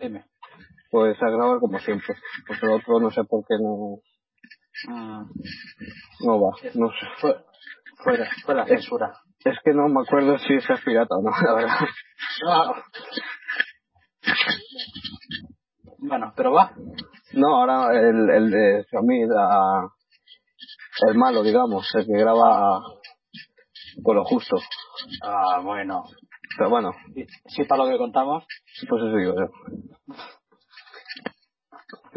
Dime. Pues a grabar como siempre. Porque el otro no sé por qué no, Mm, no va. No sé. fue, fue, fue la censura. Es que no me acuerdo si es pirata o no, la verdad. Ah. Bueno, pero va. No, ahora el, el de la- el malo, digamos, el que graba con lo justo. Ah, bueno. Pero bueno, Sí, sí, para lo que contamos. pues eso digo yo.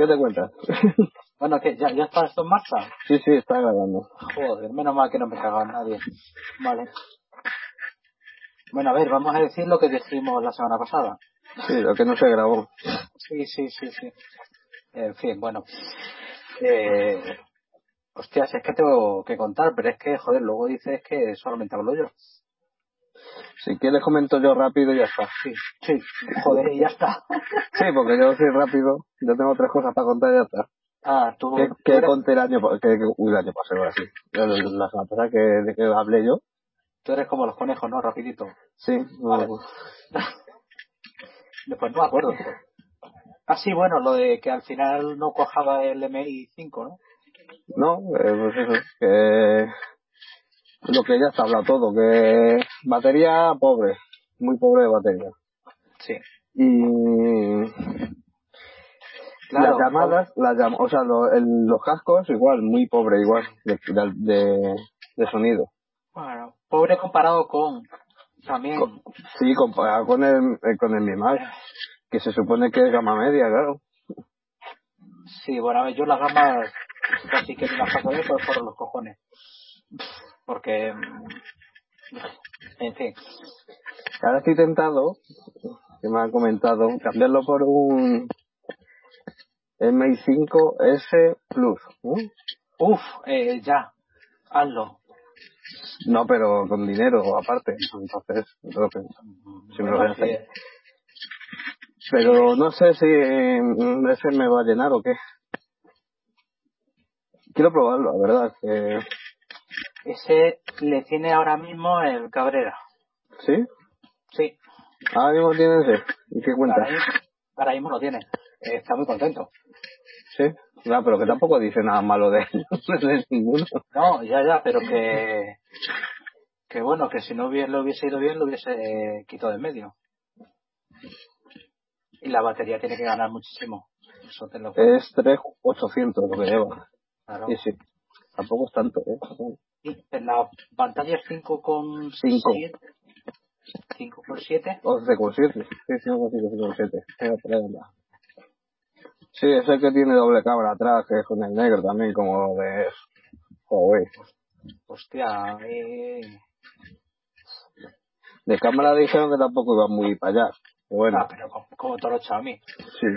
¿Qué te cuentas? Bueno, que ya, ya está esto en marcha. sí, sí, está grabando. Joder, menos mal que no me cagaba nadie. Vale. Bueno, a ver, vamos a decir lo que dijimos la semana pasada. Sí, lo que no se grabó. Sí, sí, sí, sí. En fin, bueno. Eh, hostias, es que tengo que contar, pero es que, joder, luego dices que solamente hablo yo. Si quieres comento yo rápido y ya está. Sí, sí, joder, y ya está. Sí, porque yo soy rápido, yo tengo tres cosas para contar y ya está. Ah, tú, ¿Qué, qué eres, conté el año, que, uy, el año pasado, ahora sí. La, semana pasada que, de que hablé yo. tú eres como los conejos, ¿no? Rapidito. Sí, no, Vale. Después no me acuerdo. Ah, sí, bueno, lo de que al final no cojaba el MI5, ¿no? no, eh, pues eso, que lo que ya está hablado todo, que batería pobre, muy pobre de batería. Sí. Y Claro, las llamadas, las llam- o sea, lo- el- los cascos igual, muy pobre igual de, de, de sonido. Bueno, pobre comparado con también. Co- Sí, comparado con el, eh, con el Mimar, que se supone que es gama media, claro. Sí, bueno, a ver, yo las gamas casi que me las paso por, por los cojones. Porque, en fin, Ahora estoy tentado, que me han comentado, cambiarlo por un MI5S Plus. uff, eh, ya, hazlo. No, pero con dinero aparte. Entonces, que sí me lo voy a Sí, hacer. Pero no sé si mm, ese me va a llenar o qué. Quiero probarlo, la verdad. que ese le tiene ahora mismo el Cabrera. ¿Sí? Sí, Ahora mismo tiene ese. ¿Y qué cuenta? ahora mismo, ahora mismo lo tiene. Está muy contento. ¿Sí? No, pero que tampoco dice nada malo de él. de ninguno. No, ya, ya, pero que, que bueno, que si no hubiese, le hubiese ido bien, lo hubiese eh, quitado de en medio. Y la batería tiene que ganar muchísimo. Eso te lo Es 3,800 lo que lleva. claro. Sí, sí. Tampoco es tanto, ¿eh? En la pantalla es 5,7. Cinco. 5,7. 11,7. Sí, 5,7. Venga, por ahí anda. Sí, es el que tiene doble cámara atrás, que es con el negro también, como de Huawei. Hostia, eh... De cámara dijeron que tampoco iba muy para allá. Pero bueno, ah, pero como, como todo los Xiaomi. sí.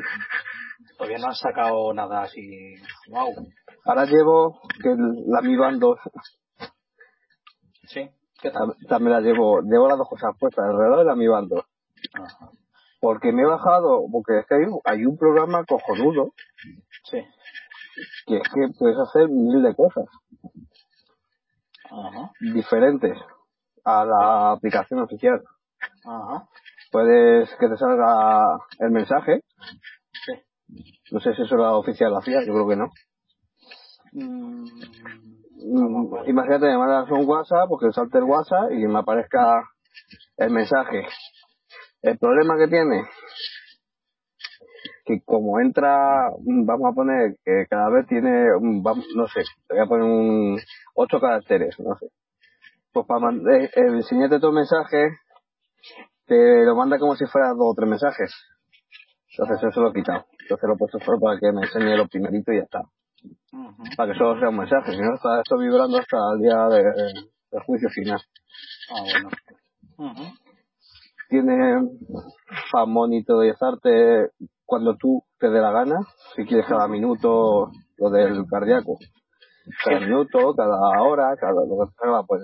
Todavía no han sacado nada así. Wow. Ahora llevo que la Mi Band 2, Sí. ¿Qué tal? tam- también la llevo, llevo las dos cosas puestas, el reloj y la Mi Band 2. Ajá. Porque me he bajado, porque es que hay, un- hay un programa cojonudo Sí. que es que puedes hacer mil de cosas Ajá. diferentes a la aplicación oficial. Ajá. Puedes que te salga el mensaje. Sí. No sé si eso la oficial lo hacía, yo creo que no. Mm, Mm, bueno. Imagínate, me mandas un WhatsApp, porque salte el WhatsApp y me aparezca el mensaje. El problema que tiene, que como entra, mm, vamos a poner que cada vez tiene, no sé, voy a poner un ocho caracteres, no sé. Pues para mandar, enseñarte tu mensaje, te lo manda como si fuera dos o tres mensajes. Entonces eso lo he quitado. Entonces lo he puesto solo para que me enseñe lo primerito y ya está. Para que solo sea un mensaje, si no está esto vibrando hasta el día de, del juicio final. Ah, bueno. Ujú. Tiene para monitorizarte cuando tú te dé la gana, si quieres cada minuto lo del cardíaco. Cada minuto, cada hora, cada lo que te salga, pues.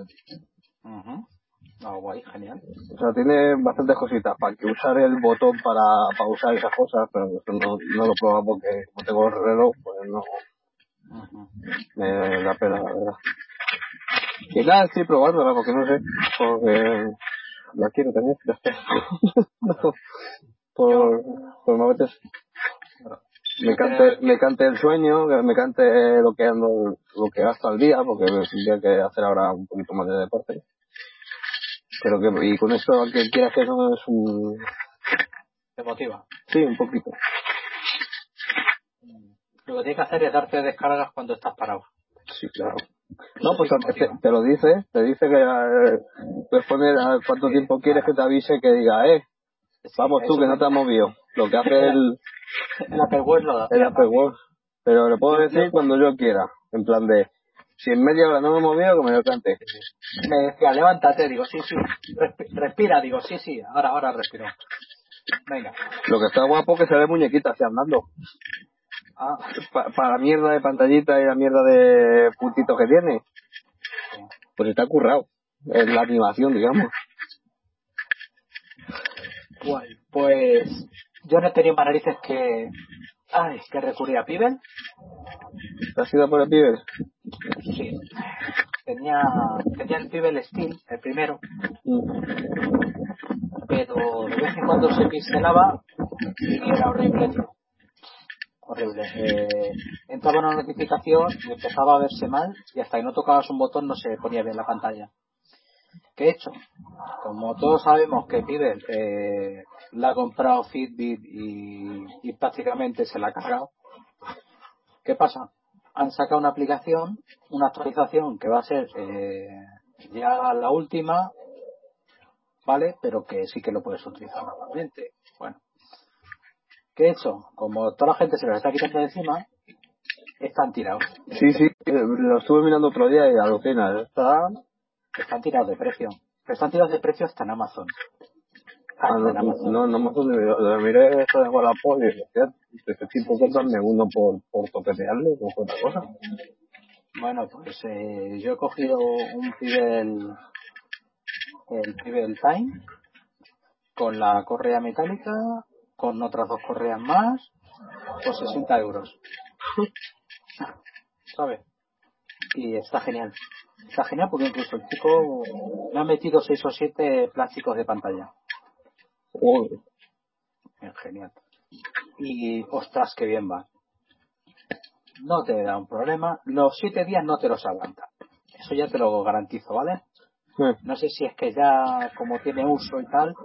Ujú. Ah, guay, genial. O sea, tiene bastantes cositas para que usar el botón para, para usar esas cosas, pero eso no, no lo pruebo porque como tengo el reloj, pues no. Me da pena, la verdad. Y nada, estoy probándola porque no sé, porque la quiero tener, ya está. No, por, pues me apetece. Me cante, me cante el sueño, me cante lo que ando, lo que gasto al día, porque tendría que hacer ahora un poquito más de deporte. Pero que, y con esto, que quieras que no es un, Te motiva. sí, un poquito. Lo que tienes que hacer es darte descargas cuando estás parado. Sí, claro. No, pues te, lo dice, te dice que eh, puedes poner a cuánto tiempo quieres que te avise que diga, eh, vamos tú que no te has movido. Lo que hace el, El Apple Watch lo da. el Apple Watch. Pero le puedo decir cuando yo quiera. En plan de, si en media hora no me he movido, que me lo cante. Me decía, levántate, digo, sí, sí. Respi- respira, digo, sí, sí. Ahora, ahora respiro. Venga. Lo que está guapo que se ve muñequita así andando. Ah, Pa- para la mierda de pantallita y la mierda de puntito que tiene. Pues está currado. En la animación, digamos. guay. Pues yo no he tenido más narices que... Ay, que recurrir a Pibel. ¿Te has ido por el pibe? Sí. Tenía, tenía el Pibel Steel, el primero, pero de vez en cuando se pixelaba y era horrible, tío. Horrible. Eh, entraba una notificación y empezaba a verse mal y hasta que no tocabas un botón no se ponía bien la pantalla. ¿Qué he hecho? Como todos sabemos que Pibel eh, la ha comprado Fitbit y, prácticamente se la ha cargado. ¿Qué pasa? Han sacado una aplicación, una actualización que va a ser eh, ya la última, ¿vale? Pero que sí que lo puedes utilizar normalmente. Bueno, ¿qué he hecho? Como toda la gente se lo está quitando de encima, están tirados. Sí, sí. eh, Lo estuve mirando otro día y alucina. Está... Están tirados de precio. Pero están tirados de precio hasta en Amazon. Ah, Hasta no, en Amazon. no, no me acuerdo. Lo miré esto de Wallapop y dije, "Hostia, necesito comprarme uno por, por toquetearle, fue otra cosa. Bueno, pues eh, yo he cogido un Pibel, el Pibel Time, con la correa metálica, con otras dos correas más, por 60 euros. ¿Sabes? Y está genial. Está genial porque incluso el chico me ha metido 6 o 7 plásticos de pantalla. Bien, Genial. Y ostras, qué bien va. No te da un problema. Los 7 días no te los aguanta. Eso ya te lo garantizo, ¿vale? No sé si es que ya como tiene uso y tal.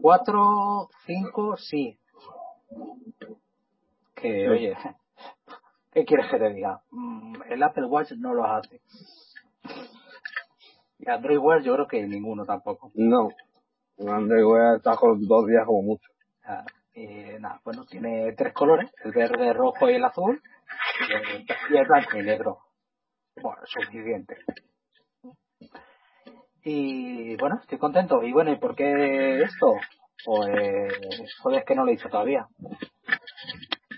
4, 5, sí. Que, oye, ¿qué quieres que te diga? Mm, El Apple Watch no lo hace. Y Android Wear yo creo que ninguno tampoco. No. Android a estar con dos días como mucho. Ah, nada, bueno, tiene tres colores, el verde, el rojo y el azul, y el, y el blanco y negro. Bueno, suficiente. Y bueno, estoy contento. Y bueno, ¿y por qué esto? Pues, joder, es que no lo he dicho todavía.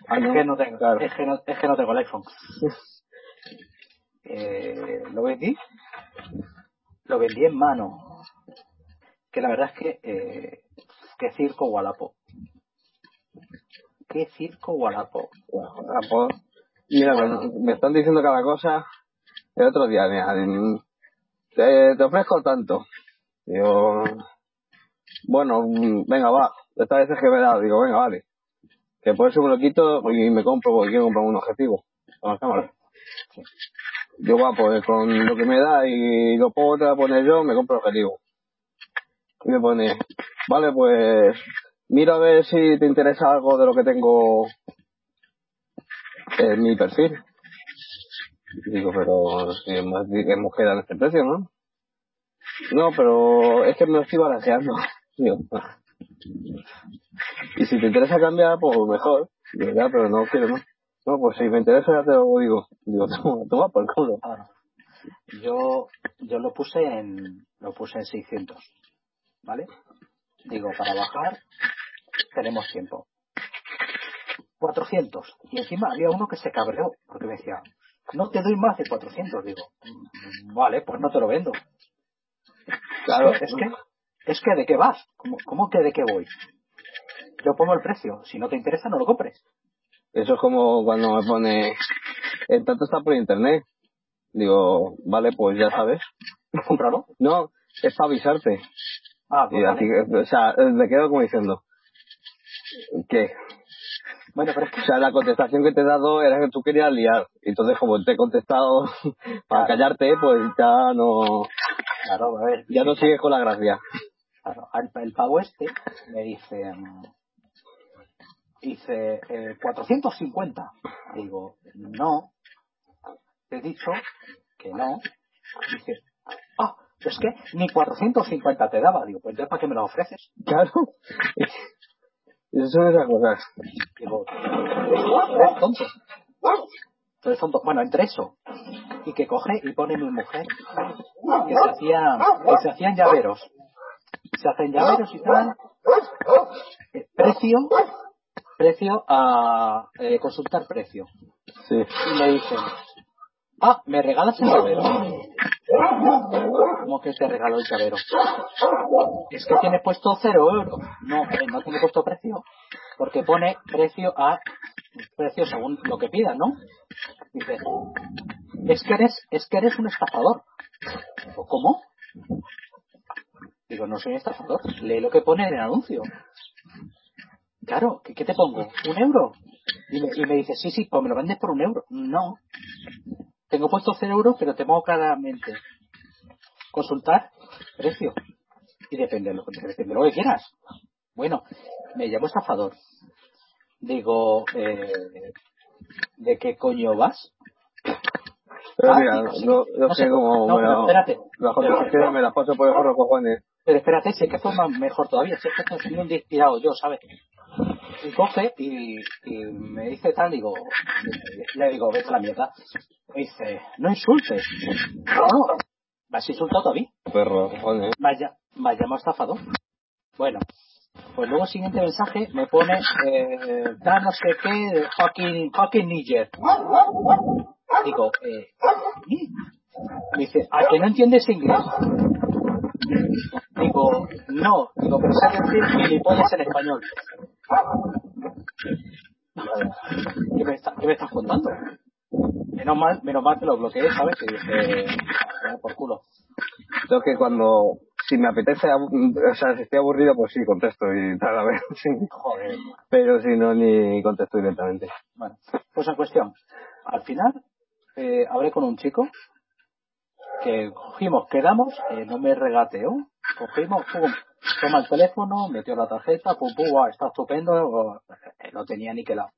Ah, es, no. que no tengo, Claro. es, que no, es que no tengo el iPhone. Eh, lo vendí, lo vendí en mano. Que la verdad es que, eh, qué circo Wallapop. Qué circo. Ah, pues, mira, me, me están diciendo cada cosa. El otro día, mira, te, te ofrezco tanto. Digo, bueno, venga, va. Esta vez es que me da, digo, venga, vale. Que por eso me lo quito y me compro porque quiero comprar un objetivo. Con la cámara. Yo, va, pues con lo que me da y lo puedo poner yo, me compro el objetivo. Y me pone, vale, pues mira a ver si te interesa algo de lo que tengo en mi perfil. Digo, pero si hemos, hemos quedado en este precio, ¿no? No, pero es que me estoy barajeando. Digo, "Ah". y si te interesa cambiar, pues mejor. Digo, ya, pero no quiero, ¿no? No, pues si me interesa ya te lo digo. Digo, toma, toma por culo. Ahora, yo, yo lo puse en, lo puse en 600. ¿Vale? Digo, para bajar tenemos tiempo. 400. Y encima había uno que se cabreó porque me decía, no te doy más de 400. Digo, "Mm, vale, pues no te lo vendo. Claro, Es que, es que ¿de qué vas? ¿Cómo, cómo que de qué voy? Yo pongo el precio. Si no te interesa, no lo compres. eso es como cuando me pone, el tanto está por internet. Digo, vale, pues ya sabes. Cómpralo. No, es para avisarte. Ah, pues Y vale. así, que, o sea, me quedo como diciendo, ¿qué? Bueno, pero es que O sea, la contestación que te he dado era que tú querías liar. Entonces, como te he contestado para callarte, pues ya no, Claro, a ver, ya no sigues con la gracia. claro, el, pavo este me dice, mm, dice, eh, 450. Digo, no, te he dicho que no. Dice, ah, es que ni 450 te daba. Digo, pues entonces ¿para qué me lo ofreces? Claro. Esas son esas cosas. Digo, eres tonto. Tú eres tonto. Bueno, entre eso y que coge y pone mi mujer que se hacía, que se hacían llaveros. Se hacen llaveros y tal. Eh, precio, precio a eh, consultar precio. Sí. Y me dicen, ah, ¿me regalas el llavero? ¿Cómo que te regalo el llavero? Es que tiene puesto cero euros. No, no tiene puesto precio. Porque pone precio a precio según lo que pidas, ¿no? Dice, es que eres, es que eres un estafador. ¿Cómo? Digo, no soy un estafador. Lee lo que pone en el anuncio. Claro, ¿qué, qué te pongo? ¿Un euro? Y me, y me dice, sí, sí, pues me lo vendes por un euro. No. Tengo puesto cero euros, pero te pongo claramente. Consultar precio. Y depende de lo, depende de lo que quieras. Bueno, me llamo estafador. Digo, eh, ¿de qué coño vas? Pero Ah, mira, digo, sí. yo, yo No sé cómo no, pero la, espérate. las Pero- me las paso por el forro cojones. Pero espérate, sé que forma mejor todavía, sé que esto estoy un inspirado yo, ¿sabes? Y coge y, y me dice tal, digo, le digo, vete a la mierda. Me dice, no insultes. No, me has insultado a mí, Perro, me has, lla- me estafador. Bueno, pues luego el siguiente mensaje me pone, eh, da no sé qué, de fucking, fucking Niger. Digo, eh, ¿qué? me dice, ¿a que no entiendes inglés? Digo, no, digo, pero sé decir gilipollas en español. ¿Qué me, está- qué me estás contando? Menos mal, menos mal que lo bloqueé, ¿sabes? Y dije, "Ah, por culo. Yo que cuando, si me apetece, o sea, si estoy aburrido, pues sí, contesto y tal, a ver. sí. Joder. Pero si no, ni contesto directamente. Bueno, pues en cuestión. Al final, eh, hablé con un chico que cogimos, quedamos, eh, no me regateó, cogimos, pum, toma el teléfono, metió la tarjeta, pum, pum, guau, está estupendo, eh, no tenía ni que la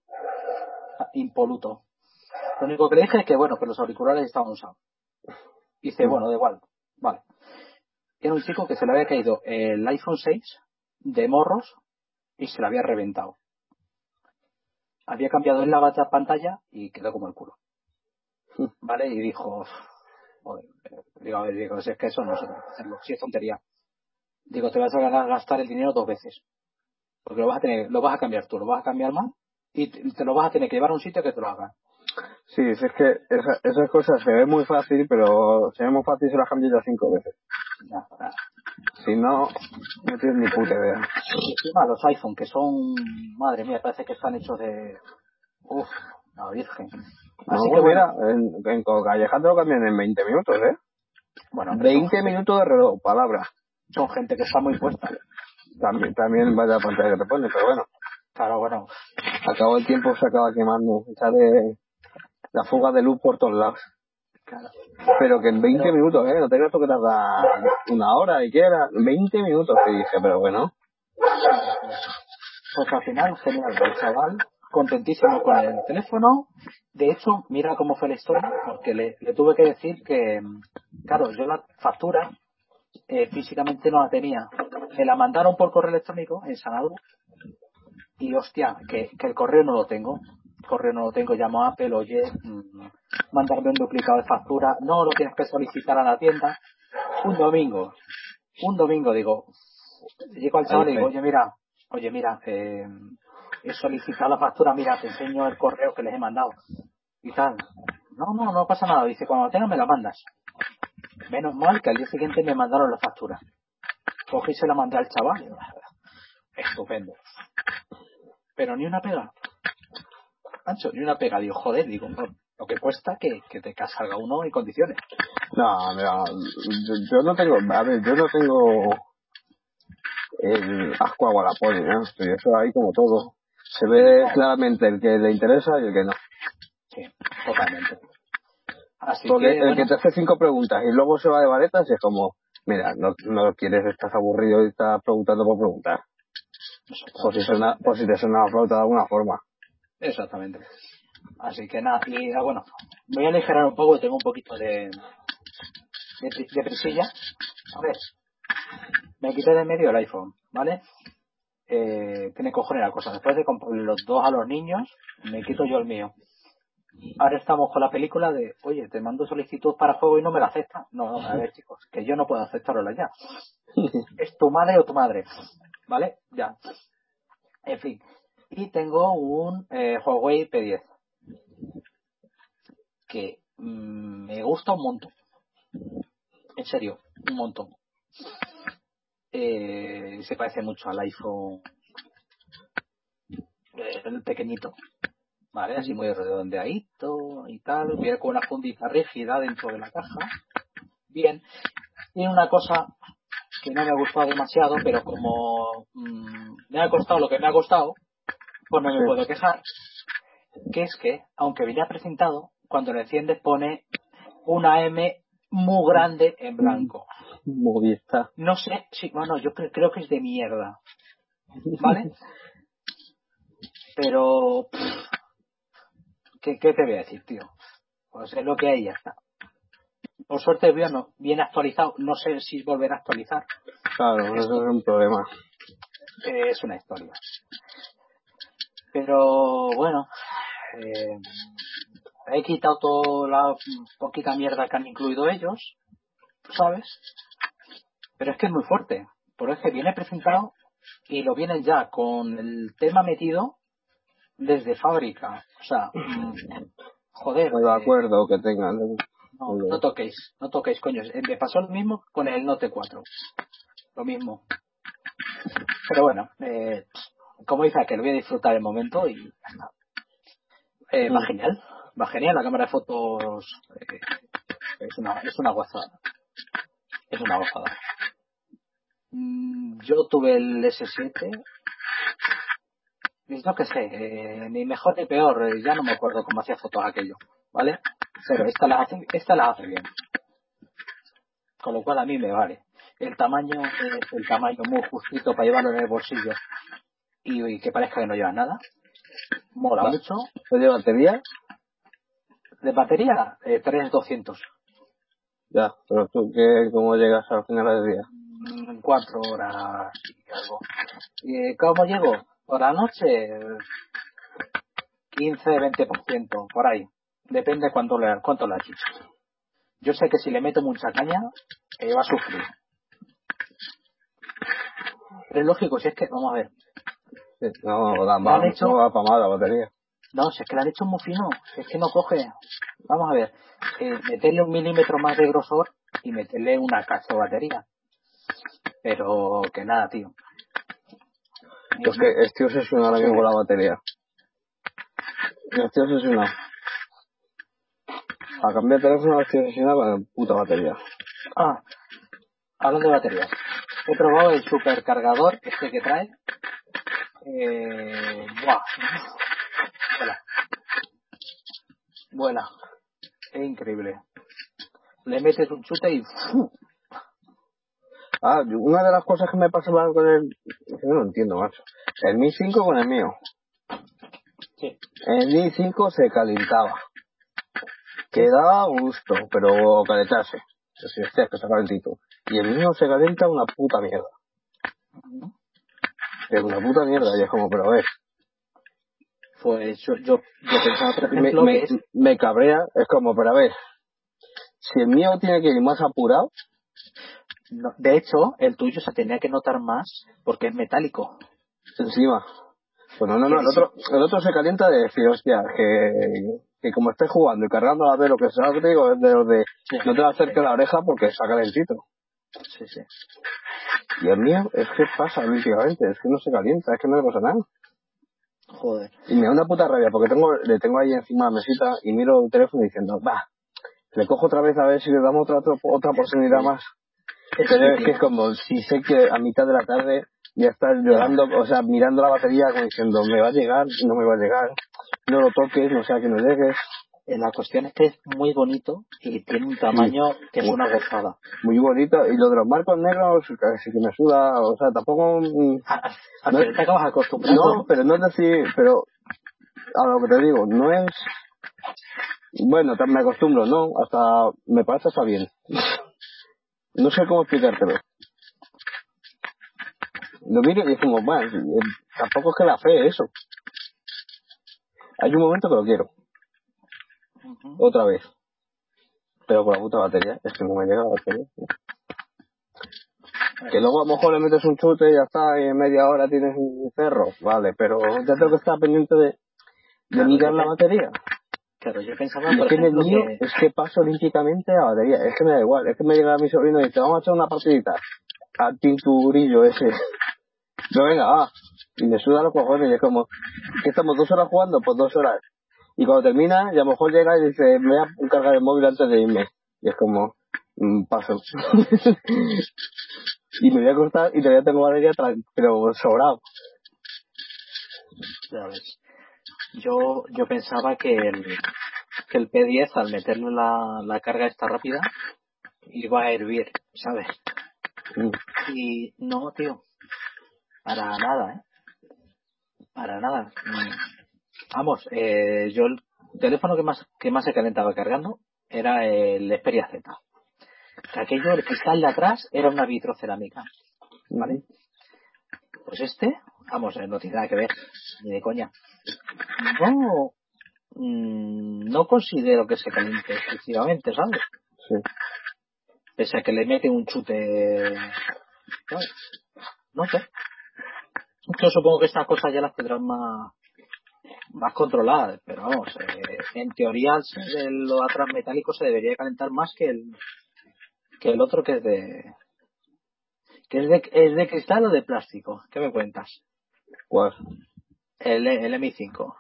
impoluto. Lo único que le dije es que, bueno, que los auriculares estaban usados. Dice, bueno, da igual, vale. Era un chico que se le había caído el iPhone 6 de morros y se le había reventado. Había cambiado en la bata pantalla y quedó como el culo. ¿Vale? Y dijo, joder, digo, a ver, digo, si es que eso no se puede hacerlo, si es tontería. Digo, te vas a ganar- gastar el dinero dos veces. Porque lo vas a tener, lo vas a cambiar tú, lo vas a cambiar mal y te, te lo vas a tener que llevar a un sitio que te lo haga. Sí, si es que esa- esas cosas se ven muy fácil, pero se ven muy fácil se las cambio ya cinco veces. Ya, ya. Si no, no tienes ni puta idea. Encima los iPhone, que son, madre mía, parece que están hechos de, uff, la virgen. No, Así pues que mira, bueno, en, en Calleja te lo cambian en 20 minutos, ¿eh? bueno, hombre, 20 son, minutos de reloj, palabra. son gente que está muy puesta. También, también vaya pantalla que te pone, pero bueno. Claro, bueno, Al cabo del tiempo se acaba quemando. Sale la fuga de luz por todos lados. claro. Pero que en 20 Pero- minutos, ¿eh? No te creas tú que tarda una hora y quiera. 20 minutos te dije, pero bueno. Pues al final, genial, el chaval, contentísimo con el teléfono. De hecho, mira cómo fue la historia, porque le, le tuve que decir que, claro, yo la factura eh, físicamente no la tenía. Me la mandaron por correo electrónico en Sanadu y hostia, que, que el correo no lo tengo. Correo no lo tengo, llamo a Apple, oye, mm, mandarme un duplicado de factura. No, lo tienes que solicitar a la tienda. Un domingo, un domingo, digo, llego al chaval y digo, oye, mira, oye, mira, eh, he solicitado la factura, mira, te enseño el correo que les he mandado. Y tal. No, no, no pasa nada. Dice, cuando tengas me la mandas. Menos mal que al día siguiente me mandaron la factura. Cogí y se la mandé al chaval. Estupendo. Pero ni una pega. Ancho, ni una pega. Digo, joder, digo, lo que cuesta que, que te salga uno en condiciones. No, mira, yo, yo no tengo, a ver, yo no tengo el asco a Wallapop, ¿no? Estoy eso ahí como todo. Se ve claramente el que le interesa y el que no. Sí, totalmente. Así Porque que, el bueno, que te hace cinco preguntas y luego se va de varetas es como, mira, no, no quieres, estás aburrido y estás preguntando por preguntar. Por si, suena, por si te suena la flauta de alguna forma. Exactamente. Así que nada, y ah, bueno, voy a aligerar un poco, tengo un poquito de, de, pri- de prisilla. A ver, me quité de medio el iPhone, ¿vale? Eh, tiene cojones la cosa. Después de comprarle los dos a los niños, me quito yo el mío. Ahora estamos con la película de, oye, te mando solicitud para juego y no me la acepta. No, no, a ver, chicos, que yo no puedo aceptarla ya. Es tu madre o tu madre, ¿vale? Ya. En fin. Y tengo un eh, Huawei P10 que mm, me gusta un montón. En serio, un montón. Eh, se parece mucho al iPhone eh, el pequeñito. ¿Vale? Así muy redondeadito y tal. Viene con una fundita rígida dentro de la caja. Bien. Tiene una cosa que no me ha gustado demasiado, pero como mm, me ha costado lo que me ha costado, pues no me puedo quejar. Que es que, aunque venía presentado, cuando lo enciendes pone una M muy grande en blanco. Movistar. No sé, sí, bueno, yo cre- creo que es de mierda. ¿Vale? Pero, pff, ¿qué, ¿qué te voy a decir, tío? Pues es lo que hay y ya está. Por suerte viene, no, viene actualizado. No sé si volverá a actualizar. Claro, eso es un problema. Eh, es una historia. Pero bueno, eh, he quitado toda la poquita mierda que han incluido ellos, ¿sabes? Pero es que es muy fuerte, porque es que viene presentado y lo vienen ya con el tema metido desde fábrica. O sea, joder, No de eh, acuerdo que tengan. no, no toquéis, no toquéis, coño. Eh, Me pasó lo mismo con el Note 4. Lo mismo. Pero bueno, eh, como dice que lo voy a disfrutar el momento y ya está. Eh, va Mm. genial, va genial. La cámara de fotos eh, es una es una gozada. Es una gozada. Mm, Yo tuve el S7. Y no que sé, eh, ni mejor ni peor, ya no me acuerdo cómo hacía fotos aquello, ¿vale? Pero esta las hace, esta las hace bien. Con lo cual a mí me vale. El tamaño es el tamaño muy justito para llevarlo en el bolsillo y, y que parezca que no lleva nada. Mola Va. mucho. ¿Oye, batería? De batería, eh, 3200. Ya, pero tú, ¿qué, ¿cómo llegas al final del día? Mm, En cuatro horas y algo. ¿Y cómo llego? Por la noche, 15-20%, por ahí. Depende cuánto le, cuánto le has Yo sé que si le meto mucha caña, eh, va a sufrir. Pero es lógico, si es que, vamos a ver, No, da ¿Le más, han hecho? va para mal la batería. No, si es que lo han hecho muy fino, si es que no coge. Vamos a ver, eh, meterle un milímetro más de grosor y meterle una cacho de batería. Pero que nada, tío. Es que estoy obsesionado ahora mismo con la batería. Estoy obsesionado. A cambiar de teléfono estoy obsesionado con la puta batería. Ah, hablando de baterías. He probado el supercargador, este que trae. Eh, buah. Vuela. Vuela. Es increíble. Le metes un chute y ¡fu! Ah, yo- una de las cosas que me pasaba con el... que no entiendo, macho. El Mi 5 con el mío. Sí. El Mi 5 se calentaba. Que daba gusto, pero calentarse. Yo sí, hostia, que está calentito. Y el mío se calienta una puta mierda. Es una puta mierda. Y es como, pero a ver. Pues yo, yo, yo pensaba, por me, ejemplo, me, que es- me cabrea, es como, pero a ver, si el mío tiene que ir más apurado, no- de hecho, el tuyo se tenía que notar más porque es metálico. encima. Pues no, no, no, el otro, el otro se calienta de decir, hostia, que, que como estés jugando y cargando a ver lo que sea, que te digo, de de, no te va a acerques la oreja porque está calentito. Sí, sí. El mío, es que pasa últimamente, es que no se calienta, es que no le pasa nada. Joder. Y me da una puta rabia porque tengo, le tengo ahí encima la mesita y miro el teléfono diciendo, va, le cojo otra vez a ver si le damos otra, otra, otra oportunidad más. Es es que, es como si sé que a mitad de la tarde ya estás llorando, o sea, mirando la batería como diciendo, me va a llegar, no me va a llegar, no lo toques, no sea que no llegues. Eh, La cuestión es que es muy bonito y tiene un tamaño que es una gozada. Muy bonito, y lo de los marcos negros, casi que me suda, o sea, tampoco... mm, A- a- Al No- final te acabas acostumbrando. No, pero no es decir, pero a lo que te digo, no es... Bueno, me acostumbro, no, hasta me parece hasta bien. No sé cómo explicártelo. Lo miro y es como, bueno, eh, tampoco es que la fe eso. Hay un momento que lo quiero. Otra vez. Pero con la puta batería, es que no me llega la batería. Que luego a lo mejor le metes un chute y ya está, y en media hora tienes un cerro, vale, pero ya tengo que estar pendiente de, de Claro, mirar la batería. Claro, yo pensaba, por es que en el ejemplo, mío que... es que paso olímpicamente la batería, es que me da igual, es que me llega mi sobrino y dice, vamos a echar una partidita al pinturillo ese. Yo venga, va, y me suda los cojones y es como, que estamos dos horas jugando, pues dos horas. Y cuando termina, y a lo mejor llega y dice, me voy a cargar el móvil antes de irme. Y es como, mm, paso. y me voy a cortar y todavía tengo batería, pero sobrado. Ya ves. Yo, yo pensaba que el, que el P10 al meterle la, la carga esta rápida iba a hervir, ¿sabes? Mm. Y no, tío. Para nada, ¿eh? Para nada. Vamos, eh, yo el teléfono que más, que más se calentaba cargando era el Xperia Z. Que aquello, el cristal de atrás era una vitrocerámica. ¿Vale? Pues este, vamos, eh, no tiene nada que ver, ni de coña. No, mm, no considero que se caliente excesivamente, ¿sabes? Sí. Pese a que le mete un chute, ¿sabes? No sé. Yo supongo que estas cosas ya las tendrán más, más controladas, pero vamos, eh, en teoría el- lo atrás metálico se debería calentar más que el, que el otro que es de, que es de, es de cristal o de plástico. ¿Qué me cuentas? ¿Cuál? El, el MI5.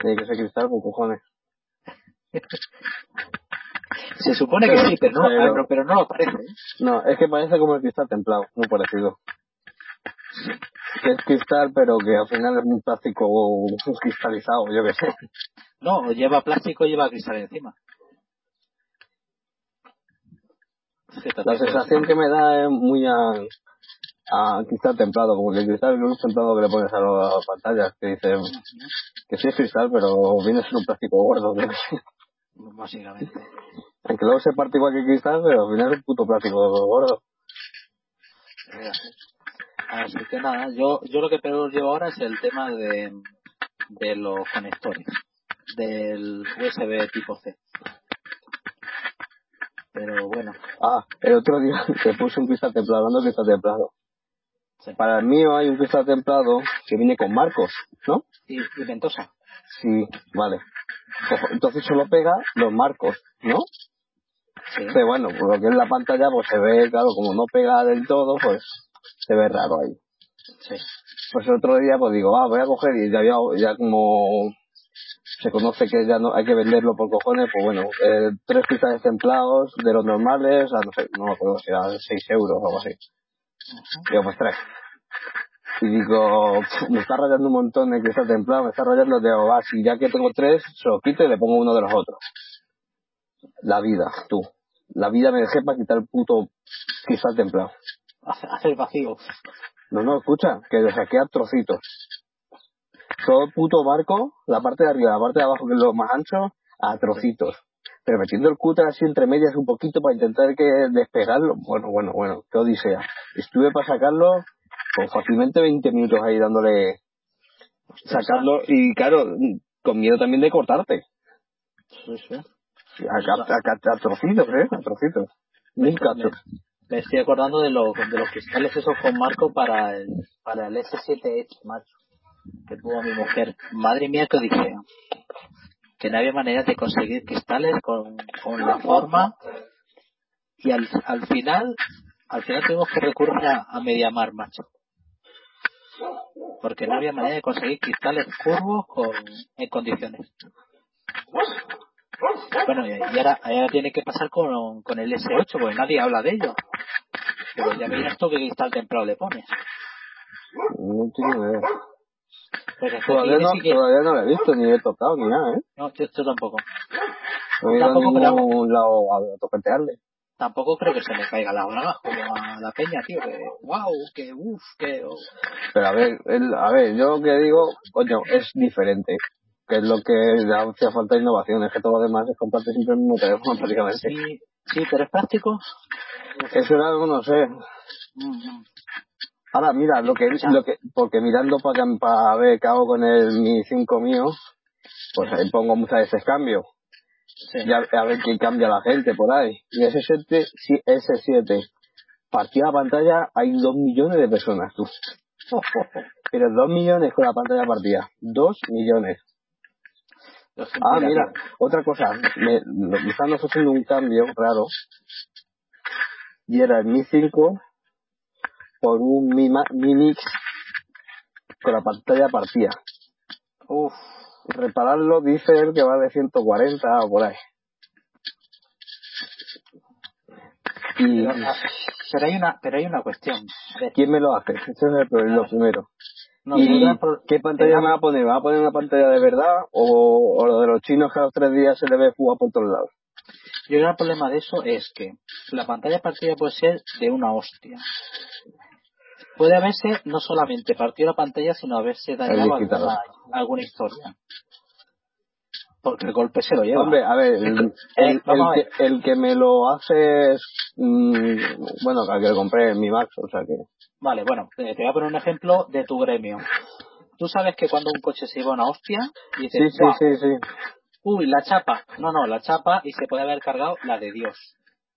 Tiene que ser cristal con cojones. Se supone que sí, pero no, Pero- pero, pero no lo parece. ¿eh? No, es que parece como el cristal templado, muy parecido. Que es cristal, pero que al final es un plástico cristalizado, yo qué sé. No, lleva plástico o lleva cristal encima. Es que La sensación que me da es muy a, a cristal templado, como que el cristal es un templado que le pones a las pantallas, que dice que sí es cristal, pero viene ser un plástico gordo, yo qué sé. Básicamente. Aunque luego se parte igual que cristal, pero al final es un puto plástico gordo. Así que nada, yo, yo lo que peor llevo ahora es el tema de, de los conectores del USB tipo C. Pero bueno, Ah, el otro día te puse un cristal templado, hablando de cristal templado. sí. Para el mío hay un cristal templado que viene con marcos, ¿no? Y, y ventosa. Sí, vale. Entonces solo pega los marcos, ¿no? Sí. Pero bueno, por lo que es la pantalla, pues se ve, claro, como no pega del todo, pues se ve raro ahí. sí. Pues el otro día, pues digo, ah, voy a coger y ya, había, ya como se conoce que ya no hay que venderlo por cojones, pues bueno, eh, tres cristales templados de los normales, a no sé, no me acuerdo si eran 6 euros o algo así. Digo, pues tres. Y digo, "Pf, me está rayando un montón el cristal templado, me está rayando, digo, va, si ya que tengo tres, se lo quito y le pongo uno de los otros. La vida, tú. La vida me dejé para quitar el puto cristal templado. El vacío. No, no, escucha, que lo saqué a trocitos. Todo el puto barco, la parte de arriba, la parte de abajo, que es lo más ancho, a trocitos. Pero metiendo el cúter así entre medias un poquito para intentar que despegarlo. Bueno, bueno, bueno, qué odisea. Estuve para sacarlo con fácilmente 20 minutos ahí dándole, sacarlo y claro, con miedo también de cortarte. Sí, sí. A, a, a- a trocitos, ¿eh? A trocitos. Mil cachos. Me estoy acordando de, los de los cristales esos con marco para el, para el S7 Edge, macho, que tuvo mi mujer. Madre mía, que dije que no había manera de conseguir cristales con, con la forma y al, al final al final tuvimos que recurrir a, a Mediamar, macho. Porque no había manera de conseguir cristales curvos con, en condiciones. Bueno, y ahora, ahora tiene que pasar con, con el S8, porque nadie habla de ello. Pero ya miras tú qué cristal templado le pones. No tengo idea. Es que Todavía no, sí que- todavía no lo he visto, ni he tocado, ni nada, ¿eh? No, yo, yo tampoco. No he ido a Tampoco, pero- ningún lado a toquetearle. Tampoco creo que se me caiga la braga como a la peña, tío. Que wow, que uff, que. oh. Pero a ver, el- a ver, yo lo que digo, coño, es diferente. Que es lo que le hacía falta innovación. Es que todo lo demás es comprarte siempre el mismo teléfono prácticamente. Sí, sí, pero es práctico. Eso era algo, no sé. Ahora, mira, lo que, lo que, porque mirando para para ver qué hago con el Mi 5 mío, pues ahí pongo muchas veces cambio. Sí. Y a, a ver qué cambia la gente por ahí. Y ese 7, sí, ese 7, partida la pantalla, hay dos millones de personas, tú. Pero dos millones con la pantalla partida. Dos millones. Ah, mira, otra cosa. Me, me están haciendo un cambio raro. Y era el Mi 5 por un Mi, Mi Mix con la pantalla partida. Uf, Repararlo dice él que va de 140 o por ahí. Y pero, pero hay una, pero hay una cuestión. ¿quién me lo hace? Ese es el lo primero. No, yo ¿Y creo por- qué pantalla me va a poner? ¿Me va a poner una pantalla de verdad o, o lo de los chinos que a los tres días se le ve fuga por todos lados? Yo creo que el problema de eso es que la pantalla partida puede ser de una hostia. Puede haberse no solamente partido la pantalla, sino haberse dañado alguna, alguna historia. Porque el golpe se lo lleva. Hombre, a ver, el, Eh, el- el a que, el que me lo hace es, mm, bueno, que lo compré en mi Max, o sea que... Vale, bueno, te te voy a poner un ejemplo de tu gremio. Tú sabes que cuando un coche se lleva una hostia, Sí, dices, sí, "Guau, sí, sí. uy, la chapa. No, no, la chapa y se puede haber cargado la de Dios.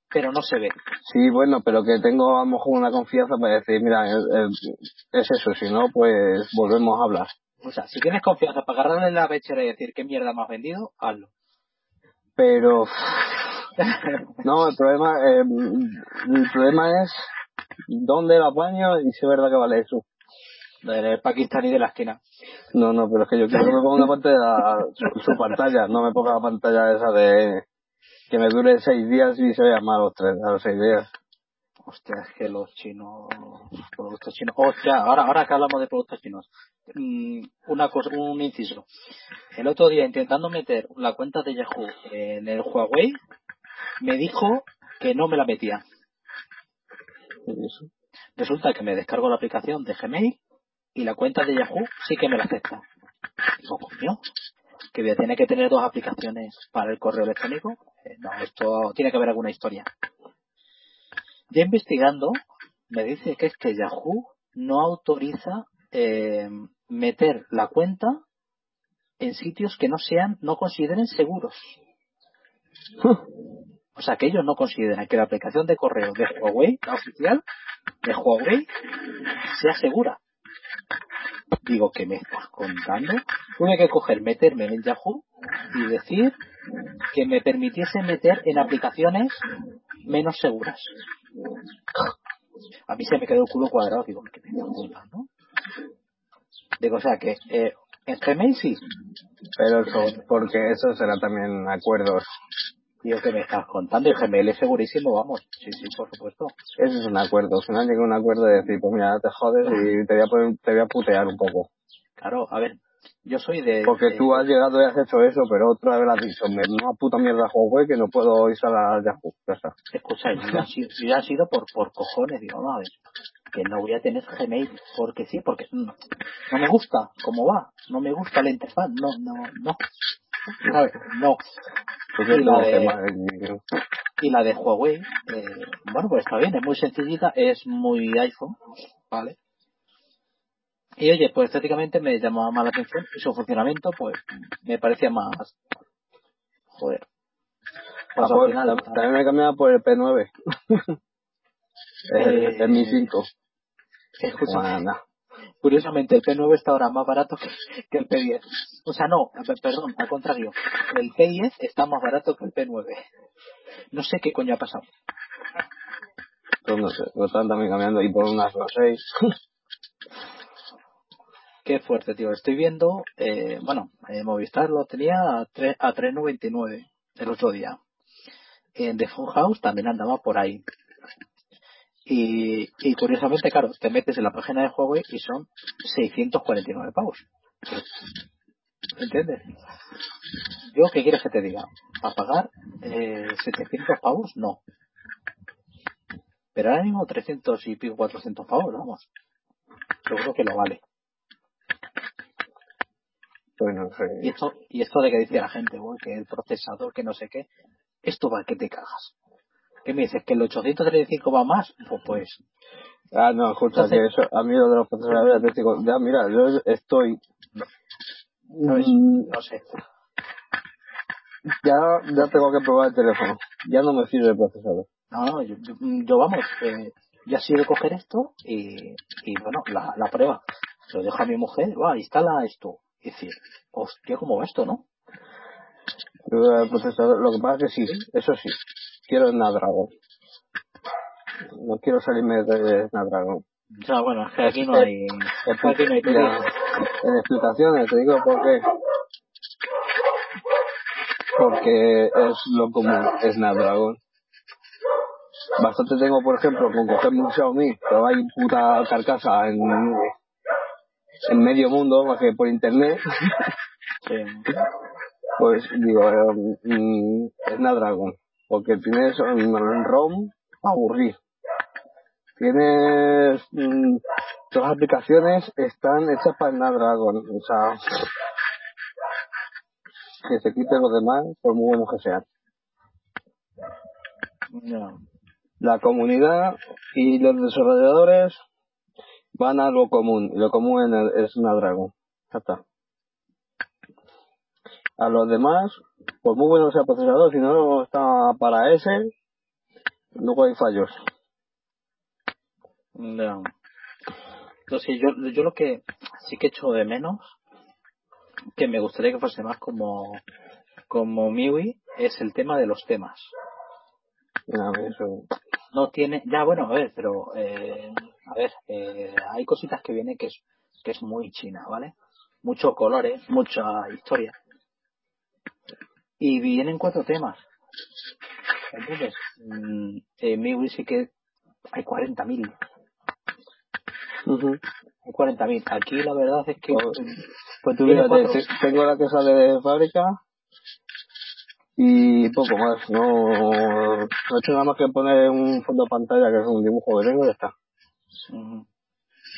Pero no se ve. Sí, bueno, pero que tengo a lo mejor una confianza para decir, mira, es- es eso, si no, pues volvemos a hablar. O sea, si tienes confianza para agarrarle la pechera y decir qué mierda me has vendido, hazlo. Pero, no, el problema, eh, el problema es dónde la apaño y si es verdad que vale eso. Del pakistaní de la esquina. No, no, pero es que yo quiero que me ponga una pantalla, su, su pantalla, no me ponga la pantalla esa de que me dure seis días y se vea mal los tres, a los seis días. Hostia, es que los chinos, productos chinos. Hostia, ahora, ahora que hablamos de productos chinos, mm, una cosa, un inciso. El otro día intentando meter la cuenta de Yahoo en el Huawei, me dijo que no me la metía. Resulta que me descargo la aplicación de Gmail y la cuenta de Yahoo sí que me la acepta. Digo, coño, que voy a tener que tener dos aplicaciones para el correo electrónico. Eh, no, esto tiene que haber alguna historia. Ya investigando, me dice que es que Yahoo no autoriza eh, meter la cuenta en sitios que no sean, no consideren seguros. O sea, que ellos no consideran que la aplicación de correo de Huawei, la oficial, de Huawei, sea segura. Digo, ¿qué me estás contando? Tuve que coger, meterme en el Yahoo y decir que me permitiese meter en aplicaciones menos seguras. A mí se me quedó el culo cuadrado. Digo, ¿qué me estás contando? Digo, o sea, que eh, en Gmail sí. Pero eso, porque eso será también acuerdos. Digo, ¿qué me estás contando? Y Gmail es segurísimo, vamos. Sí, sí, por supuesto. Eso es un acuerdo. Si no han llegado a un acuerdo de decir, pues mira, te jodes y te voy a, poner- te voy a putear un poco. Claro, a ver, yo soy de... Porque de- tú has llegado y has hecho eso, pero otra vez has dicho, me una puta mierda Huawei que no puedo instalar Yahoo. Ya está. Escucha, yo ya he sido, yo por, por cojones, digo, no, a ver, que no voy a tener Gmail, porque sí, porque no me gusta cómo va, no me gusta la interfaz, no, no, no, ¿sabes? No. Porque Y la de- Y la de Huawei, eh, bueno, pues está bien, es muy sencillita, es muy iPhone, ¿vale? Y oye, pues estéticamente me llamaba más la atención y su funcionamiento, pues, me parecía más, joder. Pues Ah, al final, tam- también me he cambiado por el P9. Eh, es, es mi 5. escúchame, Curiosamente, el P9 está ahora más barato que, que el P10. O sea, no, perdón, al contrario. El P10 está más barato que el P9. No sé qué coño ha pasado. Pues no sé, lo están también cambiando y por unas los 6. Qué fuerte, tío. Estoy viendo, eh, bueno, Movistar lo tenía a, tre- a 3.99 el otro día. En The Phone House también andaba por ahí. Y, y curiosamente, claro, te metes en la página de Huawei y son 649 pavos. ¿Entiendes? Yo, ¿qué quieres que te diga? ¿Para pagar eh, 700 pavos? No. Pero ahora mismo 300 y pico, 400 pavos, vamos. Yo creo que lo vale. Bueno, sí. Y esto, y esto de que dice la gente, que el procesador, que no sé qué, esto va que te cagas. ¿Qué me dices? ¿Que el 835 va más? Pues, pues Ah, no, escucha, Entonces- que eso, a mí lo de los procesadores te digo, ya mira, yo estoy, ¿sabes? mm, no sé. ya, ya tengo que probar el teléfono, ya no me sirve el procesador. No, no, yo, yo- yo, vamos, eh, ya sí de coger esto y, y bueno, la, la prueba. Se lo dejo a mi mujer, va, instala esto. Y decir, hostia, ¿cómo va esto, no? El procesador, lo que pasa es que sí, eso sí, quiero Snapdragon. No quiero salirme de Snapdragon. O sea, bueno, es que aquí no hay, aquí no hay en explicaciones, te digo por qué. Porque es lo común, Snapdragon. Bastante tengo, por ejemplo, con cogerme un Xiaomi, va ahí puta carcasa en, en medio mundo, más que por internet, Sí. pues digo, eh, mm, Snapdragon. Porque tienes un ROM aburrir. Tienes mm, todas las aplicaciones están hechas para Snapdragon, o sea que se quiten los demás por muy buenos que sean. No. La comunidad y los desarrolladores van a lo común, y lo común es- es Snapdragon. Ya está. A los demás, por muy bueno sea el procesador, si no está para ese, luego hay fallos. No. Entonces, yo, yo lo que sí que echo de menos, que me gustaría que fuese más como, como MIUI, es el tema de los temas. Ver, eso- No tiene, ya bueno, a ver, pero, eh, a ver, eh, hay cositas que vienen que es, que es muy china, ¿vale? Muchos colores, mucha historia. Y vienen cuatro temas. ¿Entiendes? Mm, en MIUI sí que hay 40.000. Ujú. Hay 40.000. Aquí la verdad es que Pues- Pues tú Tiene fíjate, cuatro. te- tengo la que sale de fábrica y poco más. No, no he hecho nada más que poner un fondo de pantalla que es un dibujo que tengo y ya está.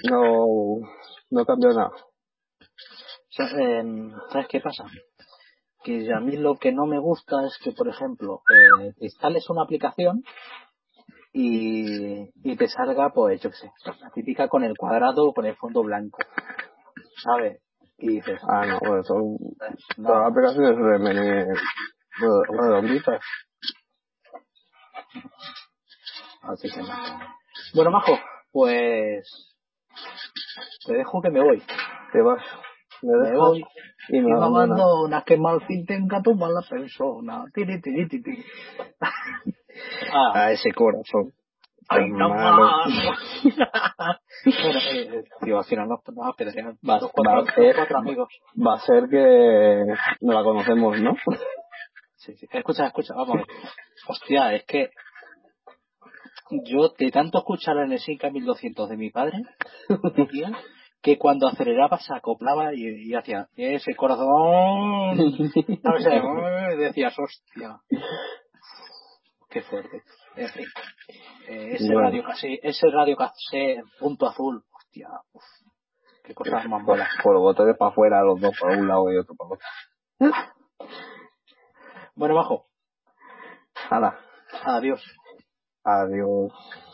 No, no cambio nada. Em, ¿Sabes qué pasa? Que a mí lo que no me gusta es que, por ejemplo, eh, te instales una aplicación y, y te salga, pues, yo qué sé, la típica con el cuadrado o con el fondo blanco. ¿Sabes? Y dices, Ah, no, bueno, son eh, todas las no, aplicaciones de menú re- redonditas. así que no. Bueno, Majo, pues te dejo que me voy. Te vas, me Me dejas voy. y me abandonas. que mal fin tenga tu mala persona. Tiri, tiri, tiri. Ah, A ese corazón. ¡Ay, tan malo. bueno, eh, eh, tío, al final nos nos apedrean. Va- Los cuatro, va- los cuatro amigos. Va a ser que no la conocemos, ¿no? Sí, sí. Escucha, escucha, vamos. Hostia, es que yo de tanto escuchar en el Sinca 1200 de mi padre, que cuando aceleraba se acoplaba y, y hacía ese corazón. No sé, decías, hostia. Qué fuerte. En fin. Eh, ese Bueno. radio casi, ese radio casi punto azul. Hostia. uf, qué cosas más Por, malas. por los botones para afuera, los dos para un lado y otro para otro. Bueno, bajo. Hala, Adiós. Adiós.